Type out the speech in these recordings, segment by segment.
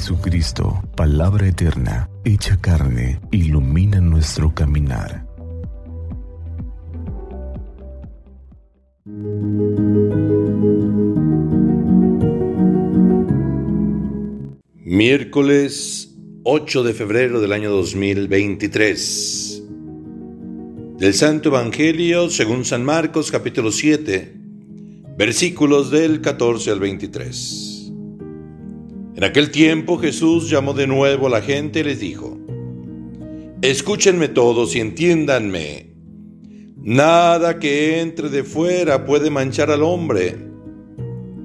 Jesucristo, palabra eterna, hecha carne, ilumina nuestro caminar. Miércoles 8 de febrero del año 2023. Del Santo Evangelio según San Marcos capítulo 7, versículos del 14 al 23. En aquel tiempo Jesús llamó de nuevo a la gente y les dijo, Escúchenme todos y entiéndanme. Nada que entre de fuera puede manchar al hombre.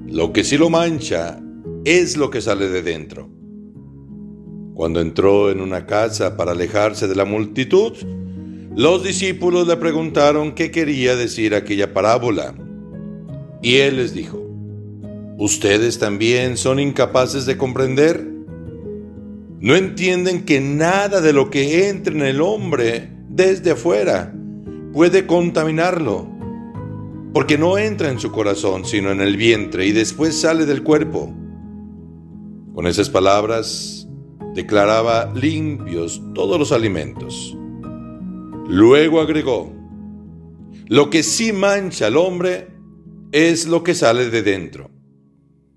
Lo que sí lo mancha es lo que sale de dentro. Cuando entró en una casa para alejarse de la multitud, los discípulos le preguntaron qué quería decir aquella parábola. Y él les dijo, ¿ustedes también son incapaces de comprender? ¿No entienden que nada de lo que entra en el hombre desde afuera puede contaminarlo? Porque no entra en su corazón, sino en el vientre y después sale del cuerpo. Con esas palabras declaraba limpios todos los alimentos. Luego agregó, lo que sí mancha al hombre es lo que sale de dentro,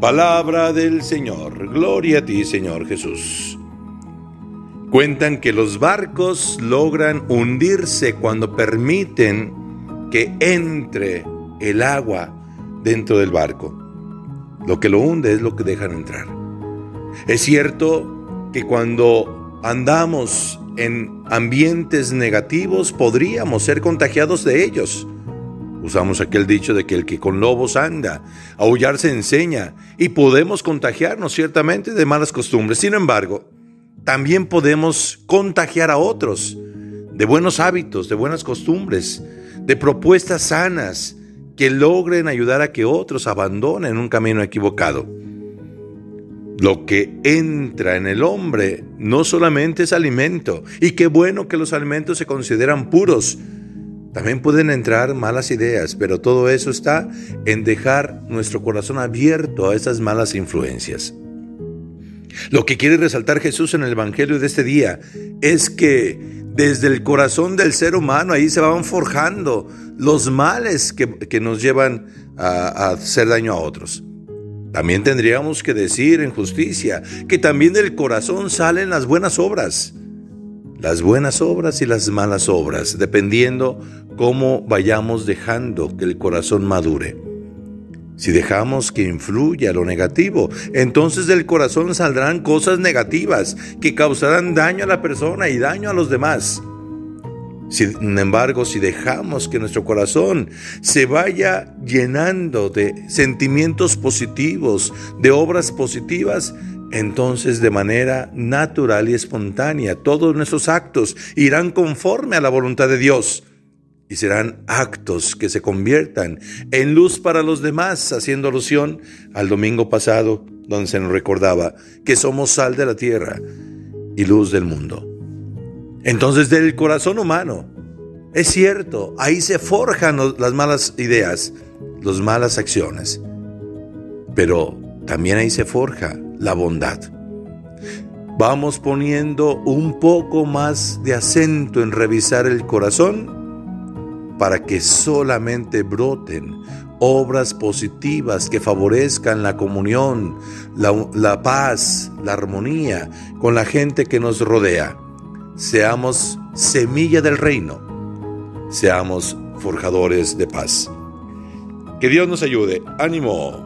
Palabra del Señor. Gloria a ti, Señor Jesús. Cuentan que los barcos logran hundirse cuando permiten que entre el agua dentro del barco. Lo que lo hunde es lo que dejan entrar. Es cierto que cuando andamos en ambientes negativos podríamos ser contagiados de ellos. Usamos aquel dicho de que el que con lobos anda, aullar se enseña, y podemos contagiarnos ciertamente de malas costumbres. Sin embargo, también podemos contagiar a otros de buenos hábitos, de buenas costumbres, de propuestas sanas que logren ayudar a que otros abandonen un camino equivocado. Lo que entra en el hombre no solamente es alimento, y qué bueno que los alimentos se consideran puros. También pueden entrar malas ideas, pero todo eso está en dejar nuestro corazón abierto a esas malas influencias. Lo que quiere resaltar Jesús en el Evangelio de este día es que desde el corazón del ser humano ahí se van forjando los males que, nos llevan a, a hacer daño a otros. También tendríamos que decir en justicia que también del corazón salen las buenas obras. Las buenas obras y las malas obras, dependiendo cómo vayamos dejando que el corazón madure. Si dejamos que influya lo negativo, entonces del corazón saldrán cosas negativas que causarán daño a la persona y daño a los demás. Sin embargo, si dejamos que nuestro corazón se vaya llenando de sentimientos positivos, de obras positivas, entonces de manera natural y espontánea todos nuestros actos irán conforme a la voluntad de Dios y serán actos que se conviertan en luz para los demás, haciendo alusión al domingo pasado donde se nos recordaba que somos sal de la tierra y luz del mundo. Entonces del corazón humano, es cierto, ahí se forjan las malas ideas, las malas acciones, pero también ahí se forja la bondad. Vamos poniendo un poco más de acento en revisar el corazón para que solamente broten obras positivas que favorezcan la comunión, la, paz, la armonía con la gente que nos rodea seamos semilla del reino, seamos forjadores de paz. Que Dios nos ayude. Ánimo.